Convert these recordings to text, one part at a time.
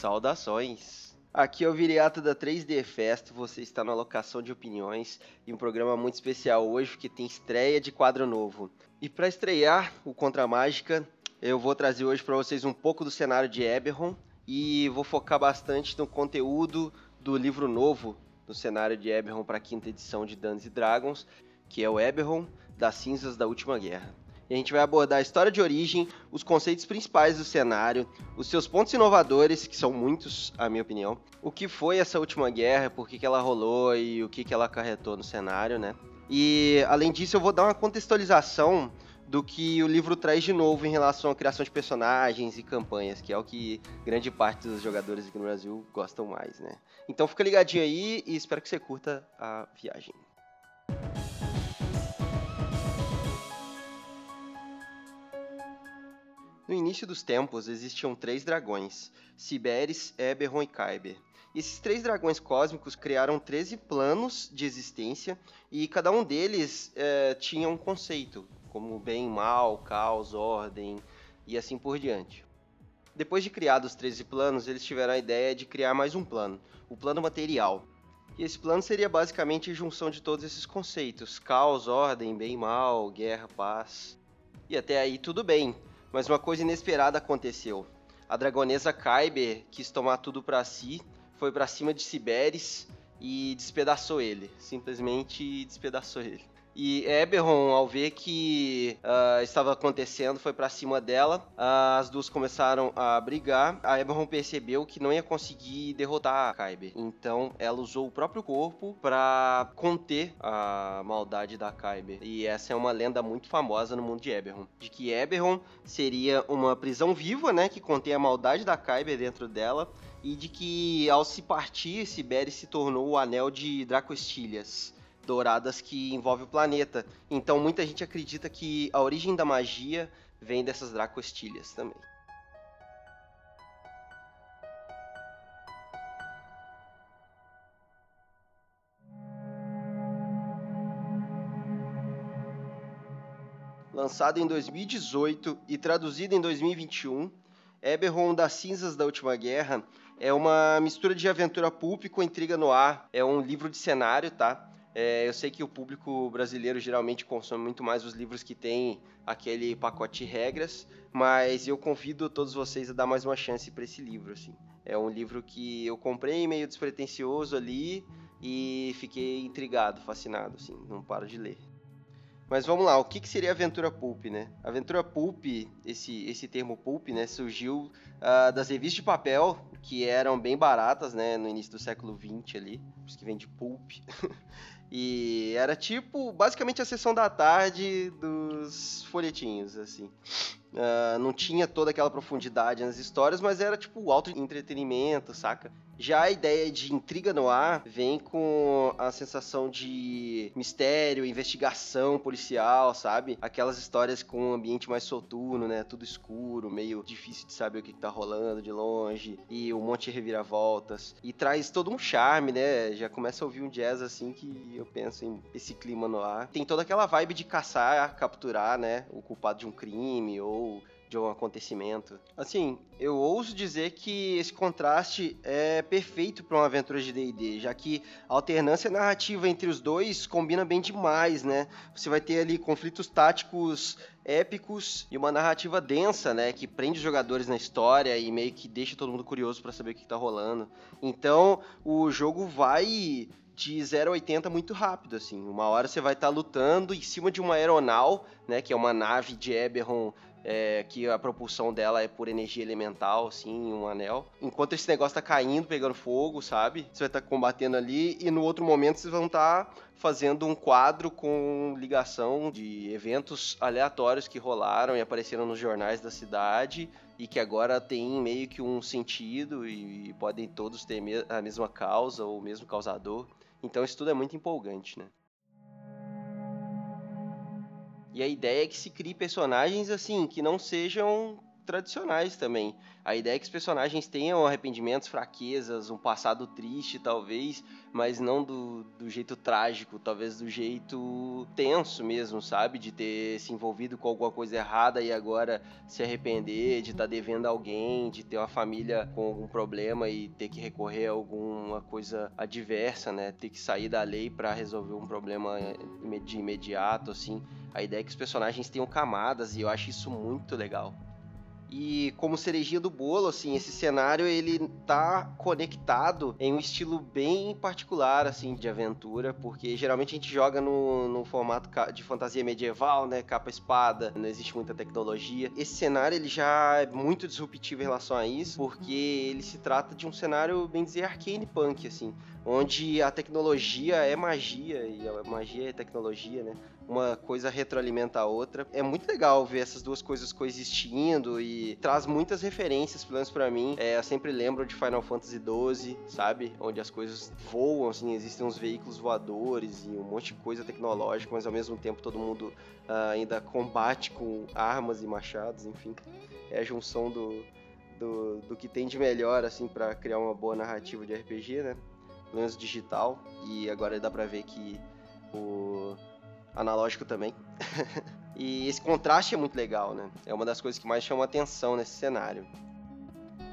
Saudações! Aqui é o Viriato da 3D Fest, você está na locação de opiniões e um programa muito especial hoje porque tem estreia de quadro novo. E para estrear o Contra Mágica, eu vou trazer hoje para vocês um pouco do cenário de Eberron e vou focar bastante no conteúdo do livro novo no cenário de Eberron para a quinta edição de Dungeons Dragons, que é o Eberron das Cinzas da Última Guerra. E a gente vai abordar a história de origem, os conceitos principais do cenário, os seus pontos inovadores, que são muitos, a minha opinião, o que foi essa última guerra, por que, que ela rolou e o que, que ela acarretou no cenário, né? E além disso, eu vou dar uma contextualização do que o livro traz de novo em relação à criação de personagens e campanhas, que é o que grande parte dos jogadores aqui no Brasil gostam mais, né? Então fica ligadinho aí e espero que você curta a viagem. No início dos tempos existiam três dragões, Siberis, Eberron e Kyber. Esses três dragões cósmicos criaram 13 planos de existência e cada um deles é, tinha um conceito, como bem, mal, caos, ordem e assim por diante. Depois de criados os 13 planos, eles tiveram a ideia de criar mais um plano, o plano material. E esse plano seria basicamente a junção de todos esses conceitos: caos, ordem, bem, mal, guerra, paz. E até aí tudo bem. Mas uma coisa inesperada aconteceu. A dragonesa Kyber quis tomar tudo para si, foi para cima de Siberis e despedaçou ele. Simplesmente despedaçou ele. E Eberron, ao ver que uh, estava acontecendo, foi para cima dela. Uh, as duas começaram a brigar. A Eberron percebeu que não ia conseguir derrotar a Kyber. Então ela usou o próprio corpo para conter a maldade da Kyber. E essa é uma lenda muito famosa no mundo de Eberron. De que Eberron seria uma prisão viva, né? Que contém a maldade da Kyber dentro dela. E de que ao se partir, Siberi se tornou o anel de Dracostilhas douradas que envolve o planeta. Então muita gente acredita que a origem da magia vem dessas Dracostilhas também. Lançado em 2018 e traduzido em 2021, Eberron das Cinzas da Última Guerra é uma mistura de aventura pulp com intriga no ar. É um livro de cenário, tá? É, eu sei que o público brasileiro geralmente consome muito mais os livros que tem aquele pacote de regras, mas eu convido todos vocês a dar mais uma chance para esse livro. Assim. É um livro que eu comprei meio despretensioso ali e fiquei intrigado, fascinado, assim, não paro de ler. Mas vamos lá, o que, que seria aventura pulp, né? Aventura pulp, esse, esse termo pulp, né, surgiu uh, das revistas de papel, que eram bem baratas, né, no início do século XX ali, isso que vem de pulp. E era tipo, basicamente a sessão da tarde dos folhetinhos, assim. Uh, não tinha toda aquela profundidade nas histórias, mas era tipo alto entretenimento, saca? Já a ideia de intriga no ar vem com a sensação de mistério, investigação policial, sabe? Aquelas histórias com um ambiente mais soturno, né? Tudo escuro, meio difícil de saber o que, tá rolando de longe, e um monte de reviravoltas. E traz todo um charme, né? Já começa a ouvir um jazz assim que eu penso em esse clima no ar. Tem toda aquela vibe de caçar, capturar, né? O culpado de um crime ou de um acontecimento. Assim, eu ouso dizer que esse contraste é perfeito para uma aventura de D&D, já que a alternância narrativa entre os dois combina bem demais, né? Você vai ter ali conflitos táticos épicos e uma narrativa densa, né, que prende os jogadores na história e meio que deixa todo mundo curioso para saber o que está rolando. Então, o jogo vai de 0 a 80 muito rápido, assim. Uma hora você vai estar tá lutando em cima de uma aeronau, né, que é uma nave de Eberron é, que a propulsão dela é por energia elemental, assim, um anel. Enquanto esse negócio tá caindo, pegando fogo, sabe? Você vai estar tá combatendo ali e no outro momento vocês vão estar tá fazendo um quadro com ligação de eventos aleatórios que rolaram e apareceram nos jornais da cidade e que agora tem meio que um sentido e podem todos ter a mesma causa ou o mesmo causador. Então isso tudo é muito empolgante, né? E a ideia é que se crie personagens assim, que não sejam tradicionais também. A ideia é que os personagens tenham arrependimentos, fraquezas, um passado triste, talvez, mas não do, do jeito trágico, talvez do jeito tenso mesmo, sabe? De ter se envolvido com alguma coisa errada e agora se arrepender, de estar tá devendo alguém, de ter uma família com algum problema e ter que recorrer a alguma coisa adversa, né? Ter que sair da lei para resolver um problema de imediato, assim. A ideia é que os personagens tenham camadas e eu acho isso muito legal. E como cerejinha do bolo, assim, esse cenário ele tá conectado em um estilo bem particular, assim, de aventura, porque geralmente a gente joga no, no formato de fantasia medieval, né, capa-espada, não existe muita tecnologia. Esse cenário ele já é muito disruptivo em relação a isso, porque ele se trata de um cenário, bem dizer, arcane punk, assim, onde a tecnologia é magia e a magia é tecnologia, né? Uma coisa retroalimenta a outra. É muito legal ver essas duas coisas coexistindo e traz muitas referências, pelo menos pra mim. É, eu sempre lembro de Final Fantasy XII, sabe? Onde as coisas voam, assim, existem uns veículos voadores e um monte de coisa tecnológica, mas ao mesmo tempo todo mundo uh, ainda combate com armas e machados, enfim. É a junção do, do, do que tem de melhor, assim, para criar uma boa narrativa de RPG, né? Pelo menos digital. E agora dá pra ver que o analógico também. e esse contraste é muito legal, né? É uma das coisas que mais chama atenção nesse cenário.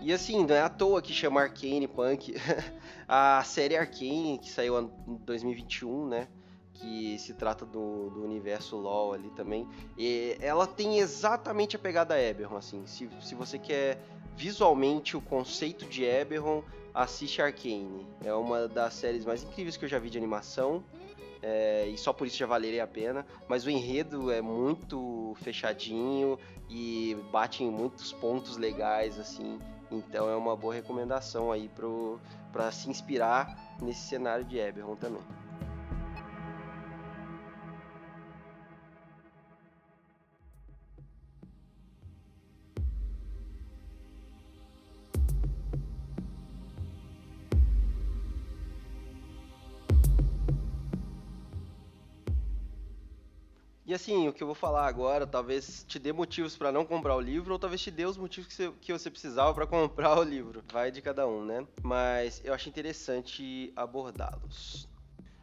E assim, não é à toa que chama Arcane Punk. a série Arcane, que saiu em 2021, né? Que se trata do, do universo LoL ali também. E ela tem exatamente a pegada Eberron, assim. Se, se você quer visualmente o conceito de Eberron, assiste Arcane. É uma das séries mais incríveis que eu já vi de animação é, e só por isso já valeria a pena. Mas o enredo é muito fechadinho e bate em muitos pontos legais, assim. Então é uma boa recomendação aí para se inspirar nesse cenário de Eberron também. E assim, o que eu vou falar agora talvez te dê motivos para não comprar o livro, ou talvez te dê os motivos que você, que você precisava para comprar o livro. Vai de cada um, né? Mas eu acho interessante abordá-los.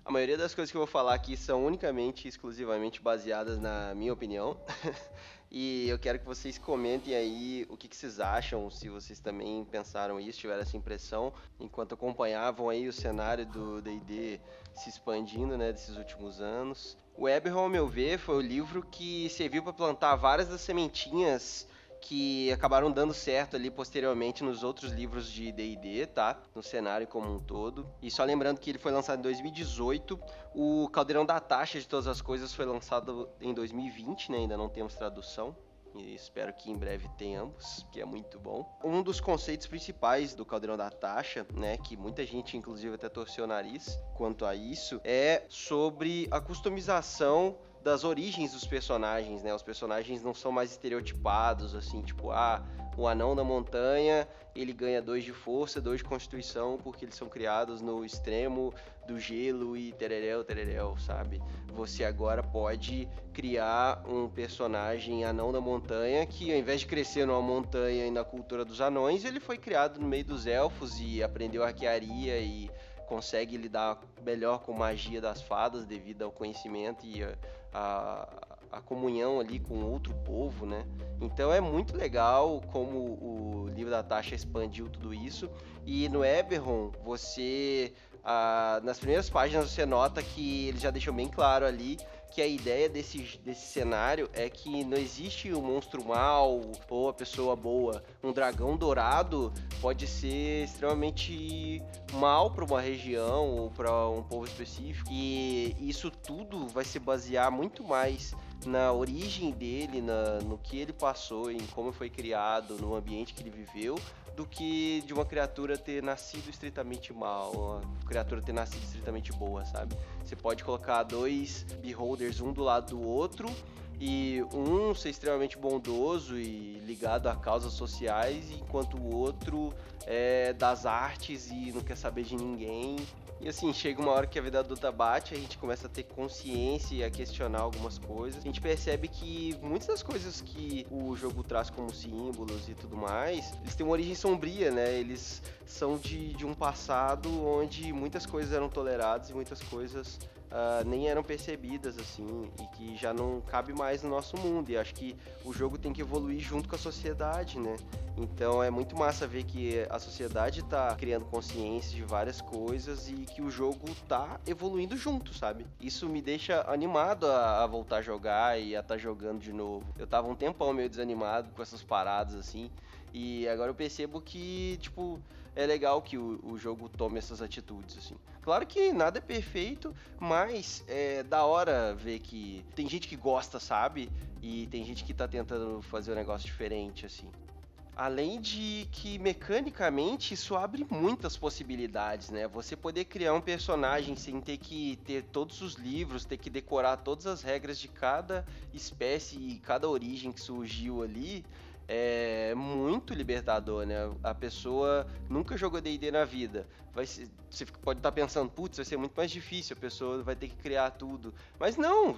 A maioria das coisas que eu vou falar aqui são unicamente, exclusivamente baseadas na minha opinião. e eu quero que vocês comentem aí o que, que, vocês acham, se vocês também pensaram isso, tiveram essa impressão, enquanto acompanhavam aí o cenário do D&D se expandindo, né, desses últimos anos. O Eberron, ao meu ver, foi o livro que serviu para plantar várias das sementinhas que acabaram dando certo ali posteriormente nos outros livros de D&D, tá? No cenário como um todo. E só lembrando que ele foi lançado em 2018, o Caldeirão da Taxa de Todas as Coisas foi lançado em 2020, né? Ainda não temos tradução e espero que em breve tenhamos, que é muito bom. Um dos conceitos principais do Caldeirão da Taxa, né, que muita gente inclusive até torceu o nariz quanto a isso, é sobre a customização das origens dos personagens, né? Os personagens não são mais estereotipados, assim, tipo, ah, o anão da montanha, ele ganha dois de força, dois de constituição, porque eles são criados no extremo do gelo e tereréu, tereréu, sabe? Você agora pode criar um personagem anão da montanha que, ao invés de crescer numa montanha e na cultura dos anões, ele foi criado no meio dos elfos e aprendeu arquearia e consegue lidar melhor com magia das fadas devido ao conhecimento e a, a, comunhão ali com outro povo, né? Então é muito legal como o livro da Tasha expandiu tudo isso. E no Eberron, você. nas primeiras páginas você nota que ele já deixou bem claro ali que a ideia desse, desse cenário é que não existe um monstro mal ou a pessoa boa. Um dragão dourado pode ser extremamente mal para uma região ou para um povo específico. E isso tudo vai se basear muito mais na origem dele, na, no que ele passou, em como foi criado, no ambiente que ele viveu, do que de uma criatura ter nascido estritamente mal, uma criatura ter nascido estritamente boa, sabe? Você pode colocar dois beholders um do lado do outro e um ser extremamente bondoso e ligado a causas sociais, enquanto o outro é das artes e não quer saber de ninguém E assim, chega uma hora que a vida adulta bate, a gente começa a ter consciência e a questionar algumas coisas. A gente percebe que muitas das coisas que o jogo traz como símbolos e tudo mais, eles têm uma origem sombria, né? Eles são de, de um passado onde muitas coisas eram toleradas e muitas coisas uh, nem eram percebidas assim e que já não cabe mais no nosso mundo. E acho que o jogo tem que evoluir junto com a sociedade, né? Então é muito massa ver que a sociedade está criando consciência de várias coisas e que o jogo está evoluindo junto, sabe? Isso me deixa animado a, a voltar a jogar e a estar tá jogando de novo. Eu tava um tempão meio desanimado com essas paradas assim. E agora eu percebo que, tipo, é legal que o, o jogo tome essas atitudes, assim. Claro que nada é perfeito, mas é da hora ver que tem gente que gosta, sabe? E tem gente que tá tentando fazer um negócio diferente, assim. Além de que mecanicamente isso abre muitas possibilidades, né? Você poder criar um personagem sem ter que ter todos os livros, ter que decorar todas as regras de cada espécie e cada origem que surgiu ali, é muito libertador, né? A pessoa nunca jogou D&D na vida. Vai ser, você pode estar pensando, putz, vai ser muito mais difícil, a pessoa vai ter que criar tudo. Mas não,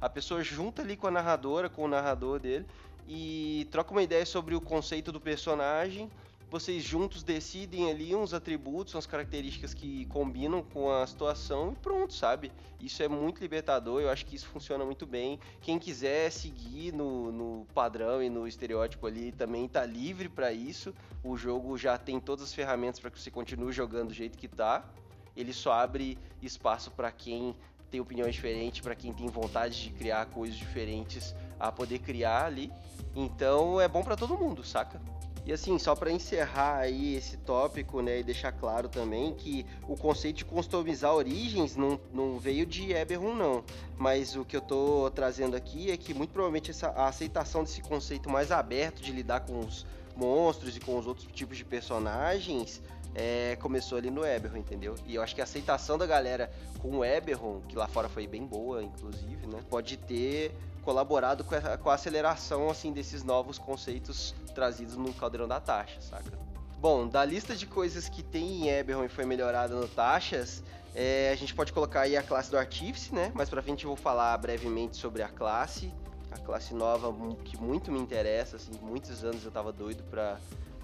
a pessoa junta ali com a narradora, com o narrador dele e troca uma ideia sobre o conceito do personagem vocês juntos decidem ali uns atributos, umas características que combinam com a situação e pronto, sabe? Isso é muito libertador, eu acho que isso funciona muito bem. Quem quiser seguir no, no padrão e no estereótipo ali também tá livre para isso. O jogo já tem todas as ferramentas para que você continue jogando do jeito que tá. Ele só abre espaço para quem tem opiniões diferentes, para quem tem vontade de criar coisas diferentes a poder criar ali. Então é bom para todo mundo, saca? E assim, só para encerrar aí esse tópico, né, e deixar claro também que o conceito de customizar origens não, não veio de Eberron, não. Mas o que eu tô trazendo aqui é que muito provavelmente essa, a aceitação desse conceito mais aberto de lidar com os monstros e com os outros tipos de personagens é, começou ali no Eberron, entendeu? E eu acho que a aceitação da galera com o Eberron, que lá fora foi bem boa, inclusive, né? Pode ter colaborado com a, com a aceleração assim desses novos conceitos trazidos no Caldeirão da Taxa, saca? Bom, da lista de coisas que tem em Eberron e foi melhorada no Taxas, é, a gente pode colocar aí a classe do Artífice, né? Mais pra frente eu vou falar brevemente sobre a classe, a classe nova que muito me interessa, assim, muitos anos eu tava doido pra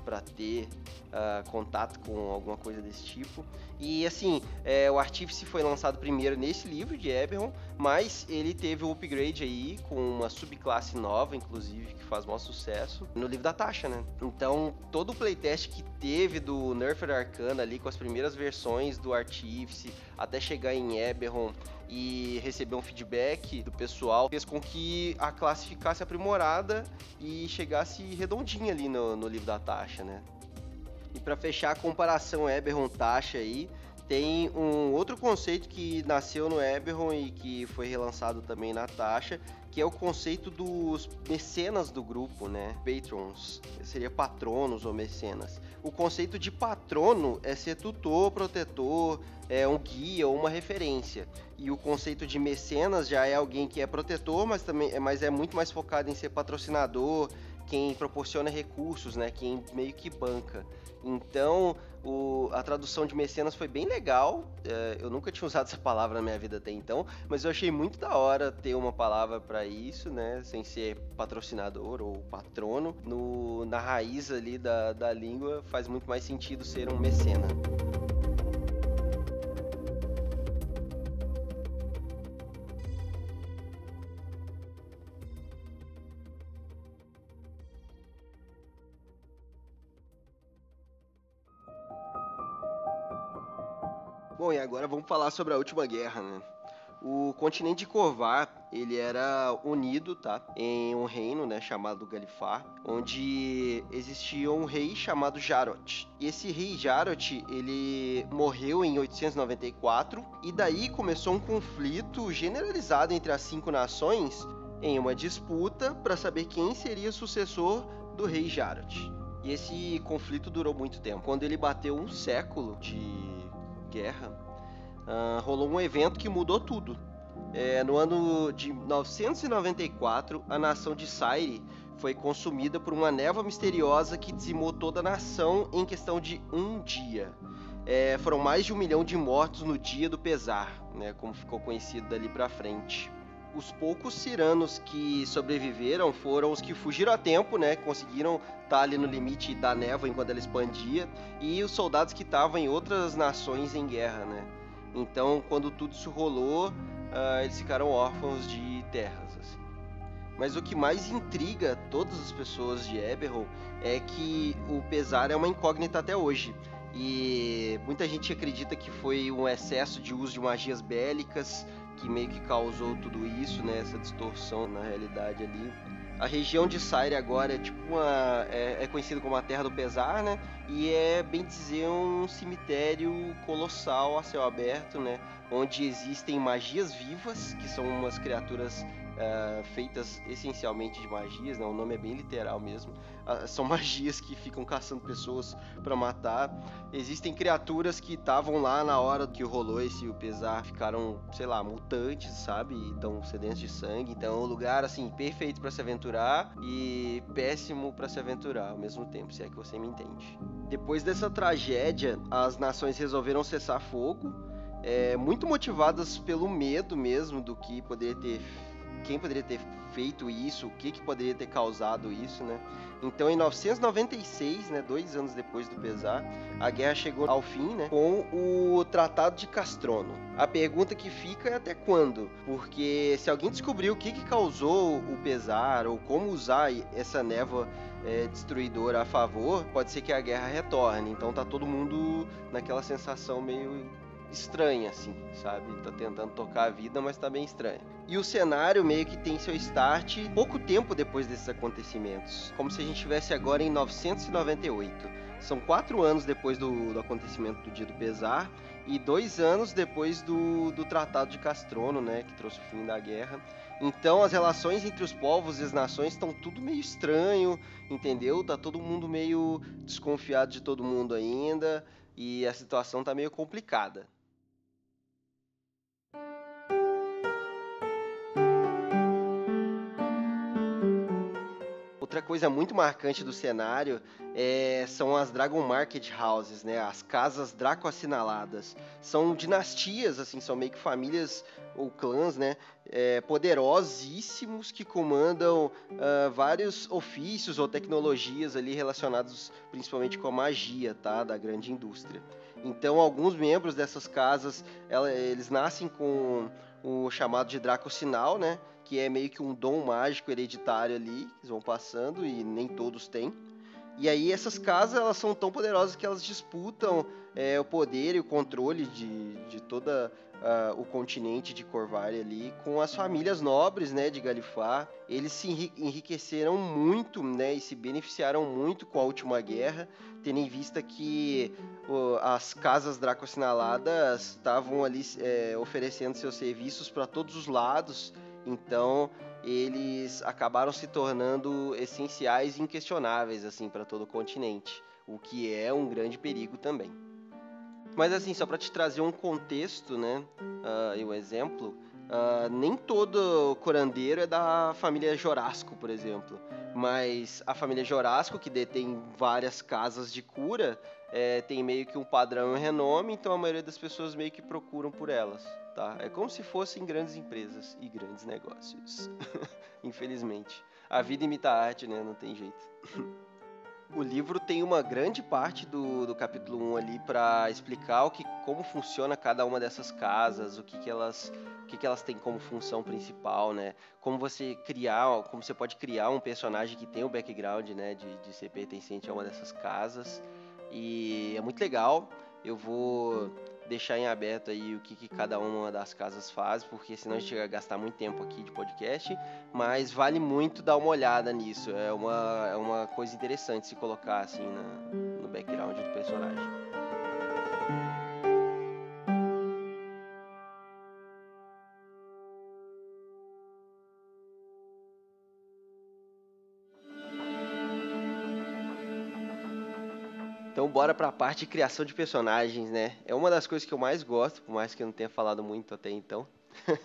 para ter uh, contato com alguma coisa desse tipo. E assim, é, o Artífice foi lançado primeiro nesse livro de Eberron, mas ele teve o um upgrade aí com uma subclasse nova, inclusive, que faz maior sucesso no livro da Tasha, né? Então, todo o playtest que teve do Nerfer Arcana ali, com as primeiras versões do Artífice, até chegar em Eberron, e receber um feedback do pessoal fez com que a classe ficasse aprimorada e chegasse redondinha ali no, no livro da taxa, né? E para fechar a comparação Eberron-taxa aí, tem um outro conceito que nasceu no Eberron e que foi relançado também na taxa, que é o conceito dos mecenas do grupo, né? Patrons, seria patronos ou mecenas. O conceito de patrono é ser tutor, protetor, é um guia ou uma referência. E o conceito de mecenas já é alguém que é protetor, mas também mas é muito mais focado em ser patrocinador, quem proporciona recursos, né? Quem meio que banca. Então, o, a tradução de mecenas foi bem legal. É, eu nunca tinha usado essa palavra na minha vida até então, mas eu achei muito da hora ter uma palavra para isso, né? Sem ser patrocinador ou patrono. No, na raiz ali da, da língua faz muito mais sentido ser um mecena. Agora vamos falar sobre a última guerra, né? O continente de Corvar, ele era unido, tá? Em um reino, né, chamado Galifar, onde existia um rei chamado Jarot. E esse rei Jarot, ele morreu em 894 e daí começou um conflito generalizado entre as cinco nações em uma disputa para saber quem seria o sucessor do rei Jarot. E esse conflito durou muito tempo. Quando ele bateu um século de guerra, uh, rolou um evento que mudou tudo. É, no ano de 994, a nação de Saire foi consumida por uma névoa misteriosa que dizimou toda a nação em questão de um dia. é, foram mais de um milhão de mortos no dia do pesar, né, como ficou conhecido dali para frente. Os poucos ciranos que sobreviveram foram os que fugiram a tempo, né, conseguiram estar tá ali no limite da névoa enquanto ela expandia, e os soldados que estavam em outras nações em guerra, né. Então, quando tudo isso rolou, uh, eles ficaram órfãos de terras. Assim. Mas o que mais intriga todas as pessoas de Eberron é que o pesar é uma incógnita até hoje. E muita gente acredita que foi um excesso de uso de magias bélicas que meio que causou tudo isso, né? Essa distorção na realidade ali. A região de Saire agora é tipo uma. É, é conhecida como a Terra do Pesar, né? E é bem dizer um cemitério colossal a céu aberto, né? Onde existem magias vivas, que são umas criaturas Uh, feitas essencialmente de magias, né? o nome é bem literal mesmo. Uh, são magias que ficam caçando pessoas para matar. Existem criaturas que estavam lá na hora que rolou esse o pesar, ficaram, sei lá, mutantes, sabe? Estão sedentos de sangue. Então é um lugar assim perfeito para se aventurar e péssimo para se aventurar ao mesmo tempo, se é que você me entende. Depois dessa tragédia, as nações resolveram cessar fogo. É, muito motivadas pelo medo mesmo do que poderia ter quem poderia ter feito isso, o que, que poderia ter causado isso, né? Então, em 996, né, dois anos depois do pesar, a guerra chegou ao fim, né, com o Tratado de Castrono. A pergunta que fica é até quando? Porque se alguém descobriu o que, que causou o pesar ou como usar essa névoa é, destruidora a favor, pode ser que a guerra retorne. Então, tá todo mundo naquela sensação meio estranha, assim, sabe? Tá tentando tocar a vida, mas tá bem estranha. E o cenário meio que tem seu start pouco tempo depois desses acontecimentos, como se a gente estivesse agora em 998. São quatro anos depois do, do, acontecimento do Dia do Pesar e dois anos depois do, do Tratado de Castrono, né, que trouxe o fim da guerra. Então as relações entre os povos e as nações estão tudo meio estranho, entendeu? Tá todo mundo meio desconfiado de todo mundo ainda e a situação tá meio complicada. Outra coisa muito marcante do cenário é, são as Dragon Market Houses, né? As casas Draco assinaladas. São dinastias, assim, são meio que famílias ou clãs, né? É, poderosíssimos que comandam uh, vários ofícios ou tecnologias ali relacionados principalmente com a magia, tá? Da grande indústria. Então, alguns membros dessas casas, ela, eles nascem com o chamado de Draco Sinal, né? Que é meio que um dom mágico hereditário ali, que vão passando e nem todos têm. E aí essas casas elas são tão poderosas que elas disputam é, o poder e o controle de, de toda uh, o continente de Corvair ali com as famílias nobres, né, de Galifar. Eles se enriqueceram muito, né, e se beneficiaram muito com a última guerra, tendo em vista que uh, as casas Draco-assinaladas estavam ali é, oferecendo seus serviços para todos os lados. Então, eles acabaram se tornando essenciais e inquestionáveis assim para todo o continente, o que é um grande perigo também. Mas assim, só para te trazer um contexto, né, uh, e um exemplo, uh, nem todo curandeiro é da família Jorasco, por exemplo. Mas a família Jorasco, que detém várias casas de cura, é, tem meio que um padrão e um renome, então a maioria das pessoas meio que procuram por elas, tá? É como se fossem grandes empresas e grandes negócios, infelizmente. A vida imita a arte, né? Não tem jeito. o livro tem uma grande parte do, do capítulo 1 ali para explicar o que, como funciona cada uma dessas casas, o que, que elas o que, que elas têm como função principal, né? Como você criar, como você pode criar um personagem que tem o background, né, de, de ser pertencente a uma dessas casas. E é muito legal. Eu vou deixar em aberto aí o que, que, cada uma das casas faz, porque senão a gente vai gastar muito tempo aqui de podcast, mas vale muito dar uma olhada nisso. É uma, é uma coisa interessante se colocar assim na, no background do personagem. Bora para a parte de criação de personagens, né? É uma das coisas que eu mais gosto, por mais que eu não tenha falado muito até então.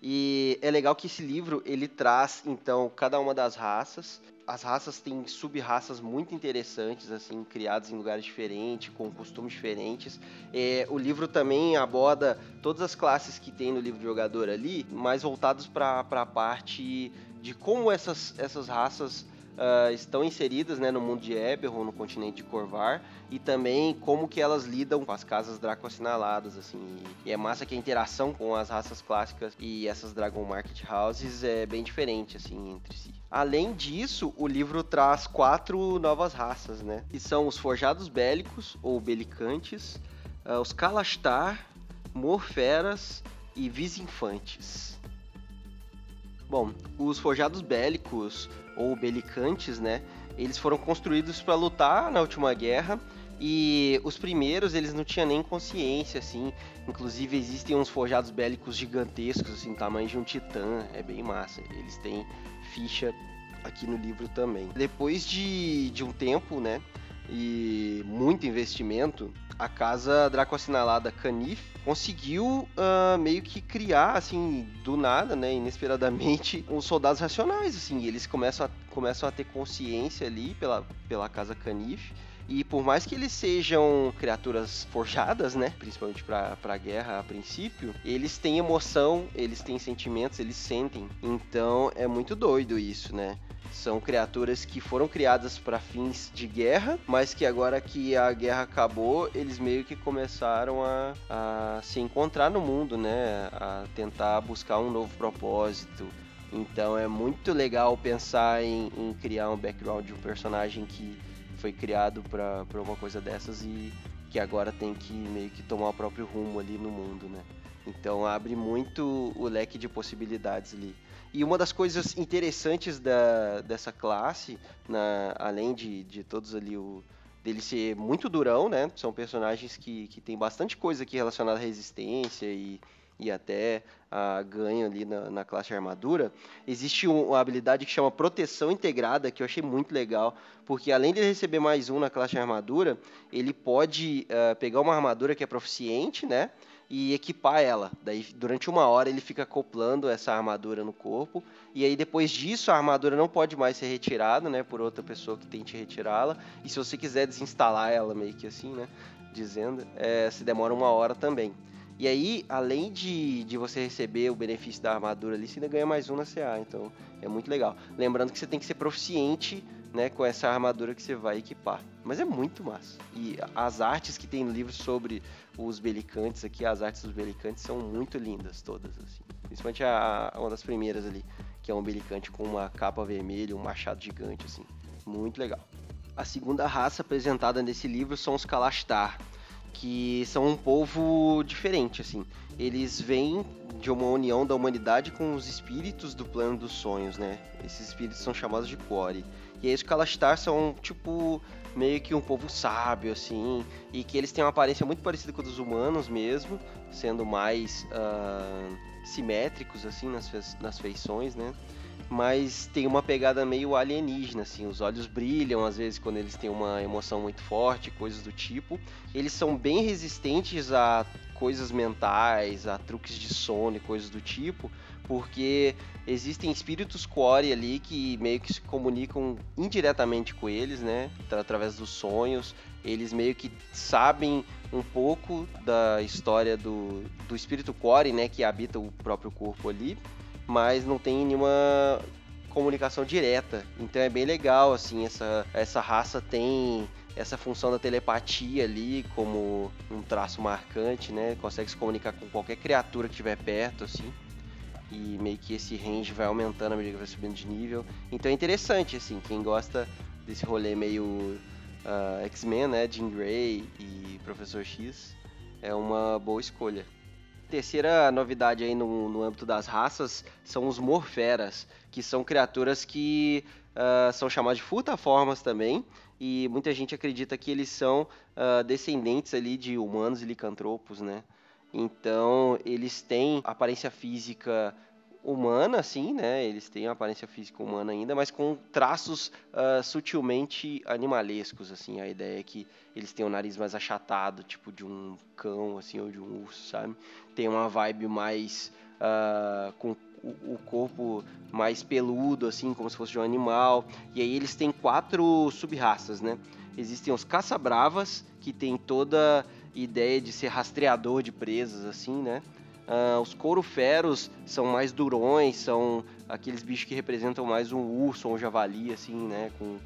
e é legal que esse livro ele traz então cada uma das raças, as raças têm sub-raças muito interessantes, assim, criadas em lugares diferentes, com costumes diferentes. É, o livro também aborda todas as classes que tem no livro de jogador ali, mais voltados para a parte de como essas, essas raças uh, estão inseridas né, no mundo de Eberron, no continente de Corvar, e também como que elas lidam com as casas Draco assinaladas, assim. E é massa que a interação com as raças clássicas e essas Dragon Market Houses é bem diferente, assim, entre si. Além disso, o livro traz quatro novas raças, né? Que são os Forjados Bélicos, ou Belicantes, uh, os Kalastar, Morferas e Visinfantes. Bom, os forjados bélicos ou belicantes, né? Eles foram construídos para lutar na última guerra e os primeiros eles não tinham nem consciência, assim. Inclusive existem uns forjados bélicos gigantescos, assim, tamanho de um titã. É bem massa. Eles têm ficha aqui no livro também. Depois de, de um tempo, né? E muito investimento, a casa Draco Assinalada Canif conseguiu uh, meio que criar, assim, do nada, né, inesperadamente, uns soldados racionais, assim, eles começam a, começam a ter consciência ali pela, pela casa Canif, e por mais que eles sejam criaturas forjadas, né? Principalmente pra, pra guerra a princípio, eles têm emoção, eles têm sentimentos, eles sentem. Então é muito doido isso, né? São criaturas que foram criadas para fins de guerra, mas que agora que a guerra acabou, eles meio que começaram a, a se encontrar no mundo, né? A tentar buscar um novo propósito. Então é muito legal pensar em, em criar um background de um personagem que foi criado para uma coisa dessas e que agora tem que meio que tomar o próprio rumo ali no mundo, né? Então abre muito o leque de possibilidades ali. E uma das coisas interessantes da, dessa classe, na, além de, de todos ali o dele ser muito durão, né? São personagens que, que tem bastante coisa aqui relacionada à resistência e, e até a ganho ali na, na classe armadura. Existe uma habilidade que chama proteção integrada, que eu achei muito legal, porque além de receber mais um na classe armadura, ele pode uh, pegar uma armadura que é proficiente, né? e equipar ela. Daí, durante uma hora, ele fica acoplando essa armadura no corpo. E aí, depois disso, a armadura não pode mais ser retirada, né? Por outra pessoa que tente retirá-la. E se você quiser desinstalar ela, meio que assim, né? Dizendo, é, se demora uma hora também. E aí, além de, de você receber o benefício da armadura ali, você ainda ganha mais um na CA. Então, é muito legal. Lembrando que você tem que ser proficiente né, com essa armadura que você vai equipar. Mas é muito massa. E as artes que tem no livro sobre os belicantes aqui, as artes dos belicantes são muito lindas todas, assim. Principalmente a, uma das primeiras ali, que é um belicante com uma capa vermelha, um machado gigante, assim. Muito legal. A segunda raça apresentada nesse livro são os Kalastar, que são um povo diferente, assim. Eles vêm de uma união da humanidade com os espíritos do plano dos sonhos, né? Esses espíritos são chamados de Quori. E aí os Kalastar são, tipo, meio que um povo sábio, assim, e que eles têm uma aparência muito parecida com a dos humanos mesmo, sendo mais uh, simétricos, assim, nas, nas feições, né? Mas tem uma pegada meio alienígena, assim, os olhos brilham às vezes quando eles têm uma emoção muito forte, coisas do tipo. Eles são bem resistentes a coisas mentais, a truques de sono e coisas do tipo, porque existem espíritos core ali que meio que se comunicam indiretamente com eles, né? Através dos sonhos. Eles meio que sabem um pouco da história do, do espírito core, né? Que habita o próprio corpo ali, mas não tem nenhuma comunicação direta. Então é bem legal, assim, essa, essa raça tem essa função da telepatia ali como um traço marcante, né? Consegue se comunicar com qualquer criatura que estiver perto, assim e meio que esse range vai aumentando à medida que vai subindo de nível. Então é interessante, assim, quem gosta desse rolê meio uh, X-Men, né, Jean Grey e Professor X, é uma boa escolha. Terceira novidade aí no, no âmbito das raças são os Morferas, que são criaturas que uh, são chamadas de futaformas também, e muita gente acredita que eles são uh, descendentes ali de humanos e licantropos, né? Então, eles têm aparência física humana, assim, né? Eles têm a aparência física humana ainda, mas com traços uh, sutilmente animalescos, assim. A ideia é que eles têm o nariz mais achatado, tipo de um cão, assim, ou de um urso, sabe? Tem uma vibe mais uh, com o, corpo mais peludo, assim, como se fosse de um animal. E aí eles têm quatro sub-raças, né? Existem os caça-bravas, que tem toda ideia de ser rastreador de presas, assim, né? Uh, os couroferos são mais durões, são aqueles bichos que representam mais um urso ou um javali, assim, né? Com,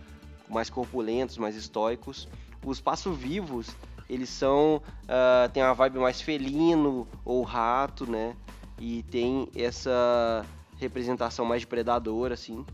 mais corpulentos, mais estoicos. Os passo-vivos, eles são... Uh, tem uma vibe mais felino ou rato, né? E tem essa representação mais de predador, assim.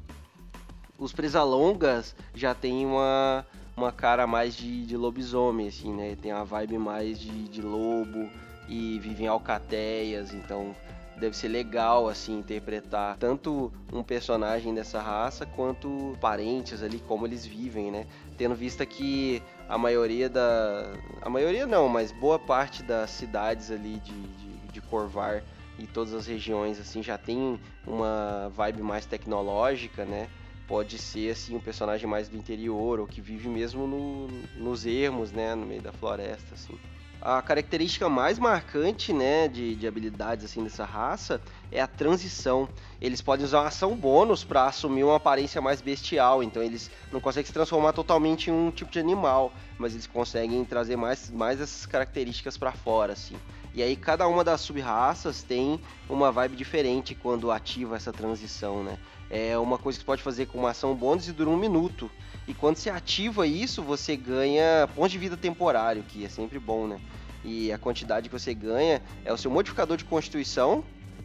Os presalongas já tem uma, uma cara mais de, de lobisomem, assim, né? Tem uma vibe mais de, de lobo e vivem alcateias, então deve ser legal assim interpretar tanto um personagem dessa raça quanto parentes ali como eles vivem, né? Tendo vista que a maioria da a maioria não, mas boa parte das cidades ali de, de, de Corvar e todas as regiões assim já tem uma vibe mais tecnológica, né? Pode ser assim um personagem mais do interior ou que vive mesmo no, nos ermos, né, no meio da floresta assim. A característica mais marcante, né, de, de habilidades assim dessa raça é a transição. Eles podem usar uma ação bônus para assumir uma aparência mais bestial, então eles não conseguem se transformar totalmente em um tipo de animal, mas eles conseguem trazer mais, mais essas características para fora, assim. E aí cada uma das sub-raças tem uma vibe diferente quando ativa essa transição, né? É uma coisa que você pode fazer com uma ação bônus e dura um minuto. E quando você ativa isso, você ganha pontos de vida temporário, que é sempre bom, né? E a quantidade que você ganha é o seu modificador de constituição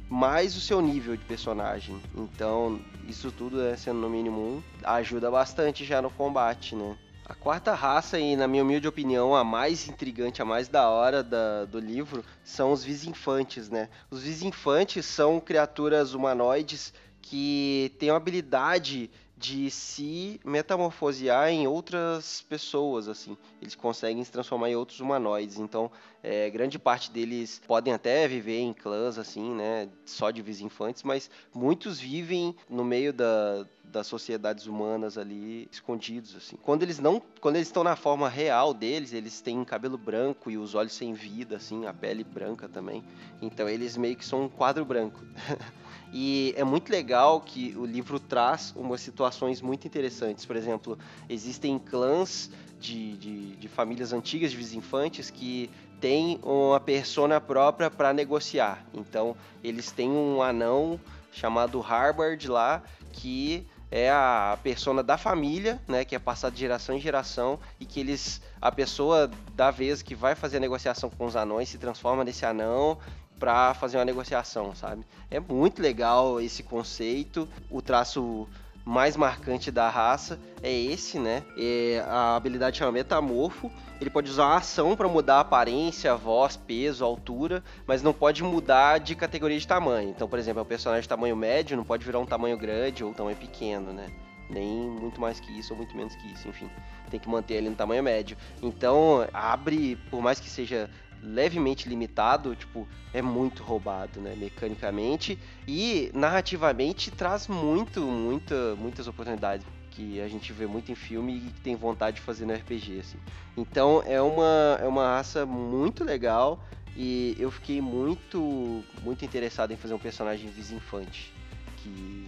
mais o seu nível de personagem. Então, isso tudo, né, sendo no mínimo um, ajuda bastante já no combate, né? A quarta raça, e na minha humilde opinião, a mais intrigante, a mais da hora da, do livro, são os visinfantes, né? Os visinfantes são criaturas humanoides que têm a habilidade de se metamorfosear em outras pessoas, assim. Eles conseguem se transformar em outros humanoides. Então, é, grande parte deles podem até viver em clãs, assim, né? Só de infantes, mas muitos vivem no meio da, das sociedades humanas ali, escondidos, assim. Quando eles não... Quando eles estão na forma real deles, eles têm cabelo branco e os olhos sem vida, assim, a pele branca também. Então, eles meio que são um quadro branco. E é muito legal que o livro traz umas situações muito interessantes. Por exemplo, existem clãs de, de, de famílias antigas de vizinfantes que têm uma persona própria para negociar. Então, eles têm um anão chamado Harbard lá que é a persona da família, né, que é passada de geração em geração e que eles a pessoa da vez que vai fazer a negociação com os anões se transforma nesse anão para fazer uma negociação, sabe? É muito legal esse conceito. O traço mais marcante da raça é esse, né? É a habilidade chama Metamorfo. Ele pode usar uma ação para mudar a aparência, voz, peso, altura, mas não pode mudar de categoria de tamanho. Então, por exemplo, é um personagem de tamanho médio, não pode virar um tamanho grande ou um tamanho pequeno, né? Nem muito mais que isso ou muito menos que isso, enfim. Tem que manter ele no tamanho médio. Então, abre, por mais que seja levemente limitado, tipo, é muito roubado, né, mecanicamente e narrativamente traz muito, muita, muitas oportunidades que a gente vê muito em filme e que tem vontade de fazer no RPG, assim. Então é uma, é uma raça muito legal e eu fiquei muito, muito interessado em fazer um personagem vizinfante que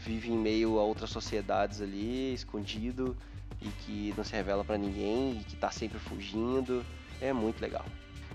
vive em meio a outras sociedades ali, escondido e que não se revela para ninguém e que tá sempre fugindo. É muito legal.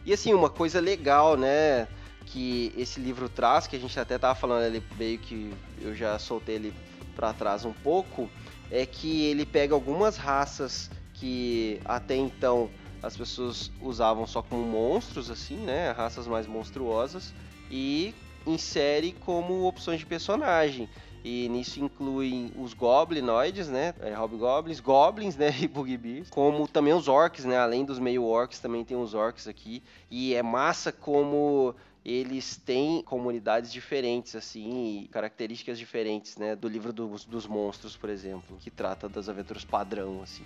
E assim, uma coisa legal, né, que esse livro traz, que a gente até tava falando ali meio que eu já soltei ele para trás um pouco, é que ele pega algumas raças que até então as pessoas usavam só como monstros, assim, né, raças mais monstruosas, e insere como opções de personagem e nisso incluem os goblinoides, né, é, hobgoblins, goblins, né, e bugbears, como também os orcs, né, além dos meio orcs também tem os orcs aqui, e é massa como eles têm comunidades diferentes, assim, e características diferentes, né, do livro dos, dos monstros, por exemplo, que trata das aventuras padrão, assim.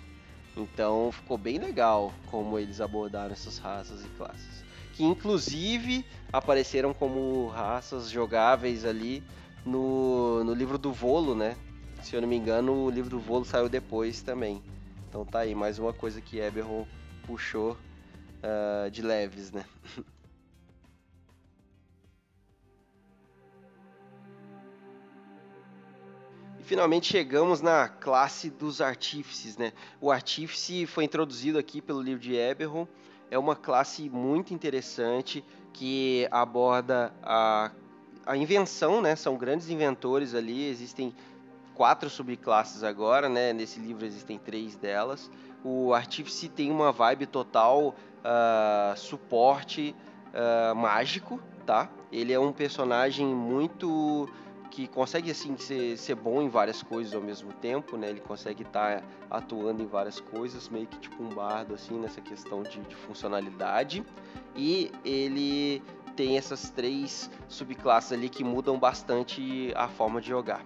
Então ficou bem legal como eles abordaram essas raças e classes. Que inclusive apareceram como raças jogáveis ali no, no livro do Volo, né? Se eu não me engano, o livro do Volo saiu depois também. Então tá aí, mais uma coisa que Eberron puxou uh, de leves, né? finalmente chegamos na classe dos artífices, né? O artífice foi introduzido aqui pelo livro de Eberron. É uma classe muito interessante que aborda a, a invenção, né? São grandes inventores ali. Existem quatro subclasses agora, né? Nesse livro existem três delas. O artífice tem uma vibe total uh, suporte uh, mágico, tá? Ele é um personagem muito que consegue assim ser, ser bom em várias coisas ao mesmo tempo, né? Ele consegue estar tá atuando em várias coisas, meio que tipo um bardo assim nessa questão de, de funcionalidade. E ele tem essas três subclasses ali que mudam bastante a forma de jogar.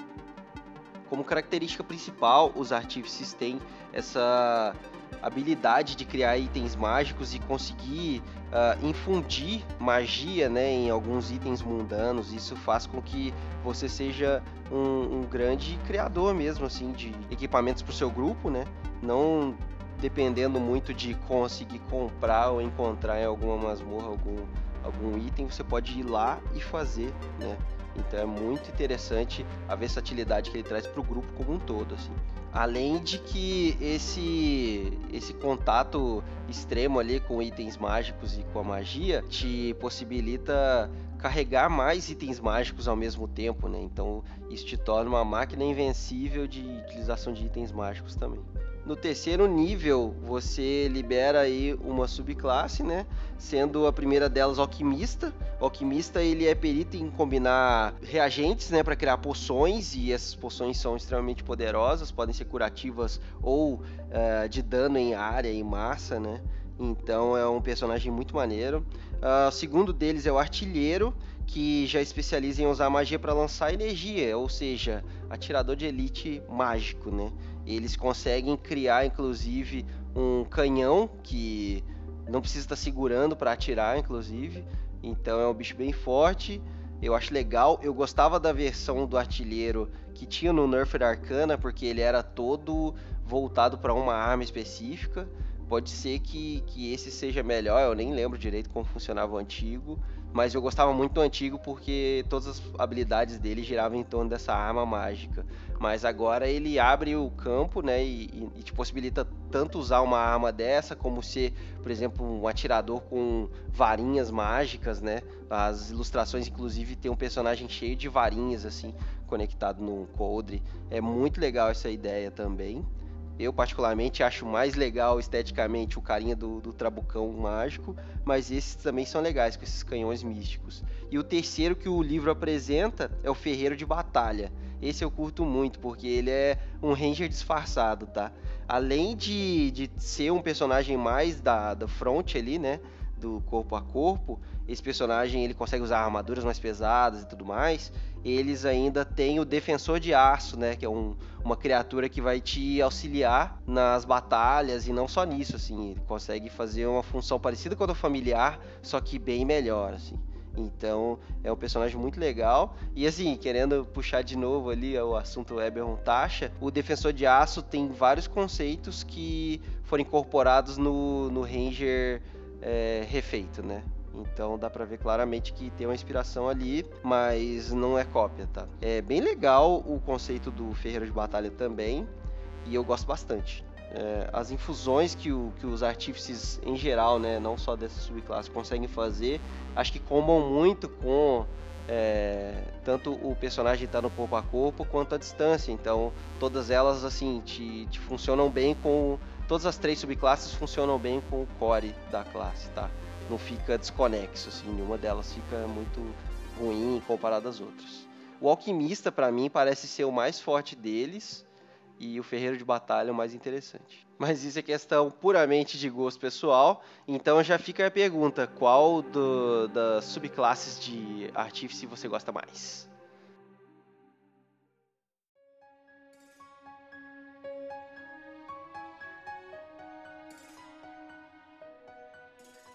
Como característica principal, os artífices têm essa habilidade de criar itens mágicos e conseguir uh, infundir magia né, em alguns itens mundanos. Isso faz com que você seja um, um grande criador mesmo assim de equipamentos para o seu grupo, né? Não dependendo muito de conseguir comprar ou encontrar em alguma masmorra algum, algum item, você pode ir lá e fazer, né? Então é muito interessante a versatilidade que ele traz para o grupo como um todo, assim. Além de que esse esse contato extremo ali com itens mágicos e com a magia te possibilita carregar mais itens mágicos ao mesmo tempo, né? Então isso te torna uma máquina invencível de utilização de itens mágicos também. No terceiro nível, você libera aí uma subclasse, né? Sendo a primeira delas alquimista. O alquimista ele é perito em combinar reagentes, né, para criar poções e essas poções são extremamente poderosas, podem ser curativas ou uh, de dano em área e massa, né? Então é um personagem muito maneiro. Uh, o segundo deles é o artilheiro, que já especializa em usar magia para lançar energia, ou seja, atirador de elite mágico, né? Eles conseguem criar, inclusive, um canhão que não precisa estar segurando para atirar, inclusive. Então é um bicho bem forte. Eu acho legal. Eu gostava da versão do artilheiro que tinha no Nerfer Arcana, porque ele era todo voltado para uma arma específica. Pode ser que, que esse seja melhor, eu nem lembro direito como funcionava o antigo, mas eu gostava muito do antigo porque todas as habilidades dele giravam em torno dessa arma mágica. Mas agora ele abre o campo, né, e, e, te possibilita tanto usar uma arma dessa como ser, por exemplo, um atirador com varinhas mágicas, né? As ilustrações, inclusive, tem um personagem cheio de varinhas assim conectado no coldre. É muito legal essa ideia também. Eu, particularmente, acho mais legal esteticamente o carinha do, do trabucão mágico, mas esses também são legais, com esses canhões místicos. E o terceiro que o livro apresenta é o Ferreiro de Batalha. Esse eu curto muito, porque ele é um ranger disfarçado, tá? Além de, de ser um personagem mais da, da front ali, né? Do corpo a corpo, esse personagem ele consegue usar armaduras mais pesadas e tudo mais. Eles ainda têm o Defensor de Aço, né? Que é um, uma criatura que vai te auxiliar nas batalhas e não só nisso, assim. Ele consegue fazer uma função parecida com a do familiar, só que bem melhor, assim. Então é um personagem muito legal. E assim, querendo puxar de novo ali o assunto Eberron Tasha, o Defensor de Aço tem vários conceitos que foram incorporados no, no Ranger é, refeito, né? Então dá pra ver claramente que tem uma inspiração ali, mas não é cópia, tá? É bem legal o conceito do Ferreiro de Batalha também, e eu gosto bastante é, as infusões que, o, que os artífices em geral, né, não só dessa subclasse, conseguem fazer, acho que combam muito com é, tanto o personagem estar tá no corpo a corpo quanto a distância. Então, todas elas assim te, te, funcionam bem com todas as três subclasses funcionam bem com o core da classe, tá? Não fica desconexo assim, nenhuma delas fica muito ruim comparada às outras. O alquimista para mim parece ser o mais forte deles e o ferreiro de batalha é o mais interessante. Mas isso é questão puramente de gosto pessoal, então já fica a pergunta: qual do, das subclasses de artífice você gosta mais?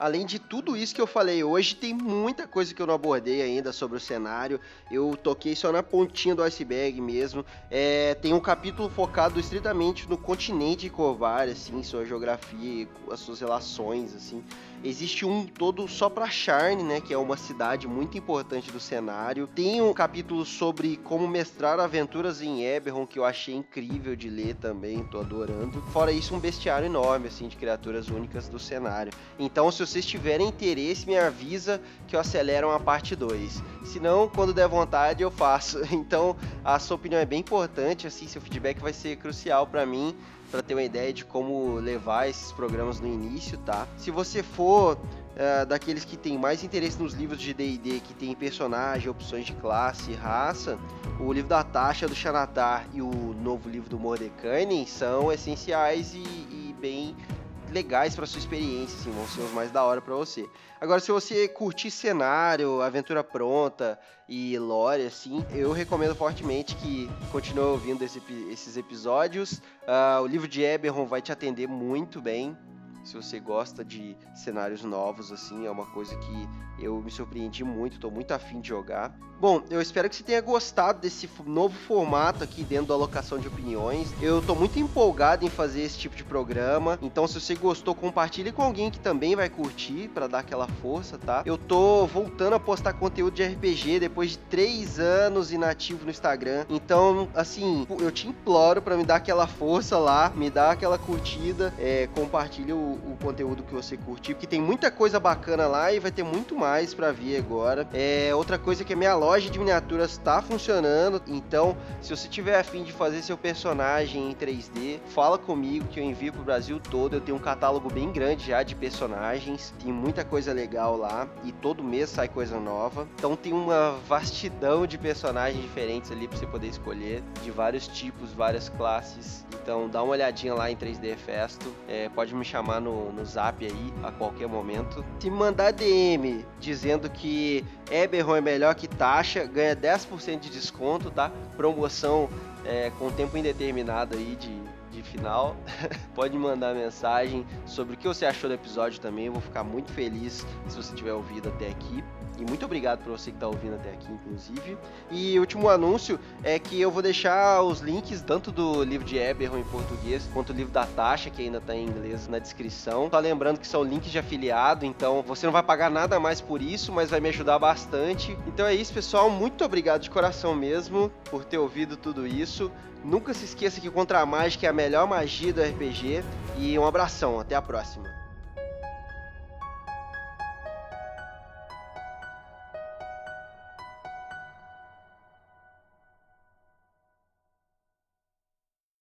Além de tudo isso que eu falei hoje, tem muita coisa que eu não abordei ainda sobre o cenário. Eu toquei só na pontinha do iceberg mesmo. É, tem um capítulo focado estritamente no continente Corvar, assim, sua geografia, as suas relações, assim. Existe um todo só para Charne, né, que é uma cidade muito importante do cenário. Tem um capítulo sobre como mestrar aventuras em Eberron que eu achei incrível de ler também, tô adorando. Fora isso, um bestiário enorme assim de criaturas únicas do cenário. Então, se vocês tiverem interesse, me avisa que eu acelero uma parte 2. Se não, quando der vontade, eu faço. Então, a sua opinião é bem importante, assim, seu feedback vai ser crucial para mim para ter uma ideia de como levar esses programas no início, tá? Se você for uh, daqueles que tem mais interesse nos livros de D&D que tem personagem, opções de classe raça, o livro da Tasha do Xanatar e o novo livro do Mordecai são essenciais e, e bem legais para sua experiência, assim, vão ser os mais da hora para você. Agora, se você curtir cenário, aventura pronta e lore, assim, eu recomendo fortemente que continue ouvindo esse, esses episódios. Uh, o livro de Eberron vai te atender muito bem. Se você gosta de cenários novos, assim, é uma coisa que eu me surpreendi muito, estou muito afim de jogar. Bom, eu espero que você tenha gostado desse novo formato aqui dentro da alocação de opiniões. Eu estou muito empolgado em fazer esse tipo de programa, então se você gostou, compartilhe com alguém que também vai curtir para dar aquela força, tá? Eu tô voltando a postar conteúdo de RPG depois de três anos inativo no Instagram, então assim, eu te imploro para me dar aquela força lá, me dar aquela curtida, é, compartilhe o, o conteúdo que você curtir, porque tem muita coisa bacana lá e vai ter muito mais para vir agora. É outra coisa que a minha loja de miniaturas está funcionando, então se você tiver afim de fazer seu personagem em 3D, fala comigo que eu envio pro Brasil todo. Eu tenho um catálogo bem grande já de personagens, tem muita coisa legal lá e todo mês sai coisa nova. Então tem uma vastidão de personagens diferentes ali para você poder escolher, de vários tipos, várias classes. Então dá uma olhadinha lá em 3D Festo, é, pode me chamar no, no zap aí a qualquer momento. Se mandar DM dizendo que Eberron é melhor que taxa, ganha 10% de desconto, tá? Promoção é, com tempo indeterminado aí de, de final. Pode mandar mensagem sobre o que você achou do episódio também. Eu vou ficar muito feliz se você tiver ouvido até aqui. E muito obrigado por você que está ouvindo até aqui, inclusive. E último anúncio é que eu vou deixar os links tanto do livro de Eberron em português quanto o livro da Tasha, que ainda está em inglês, na descrição. Só lembrando que são links de afiliado, então você não vai pagar nada mais por isso, mas vai me ajudar bastante. Então é isso, pessoal. Muito obrigado de coração mesmo por ter ouvido tudo isso. Nunca se esqueça que Contra a Mágica é a melhor magia do RPG. E um abração, até a próxima.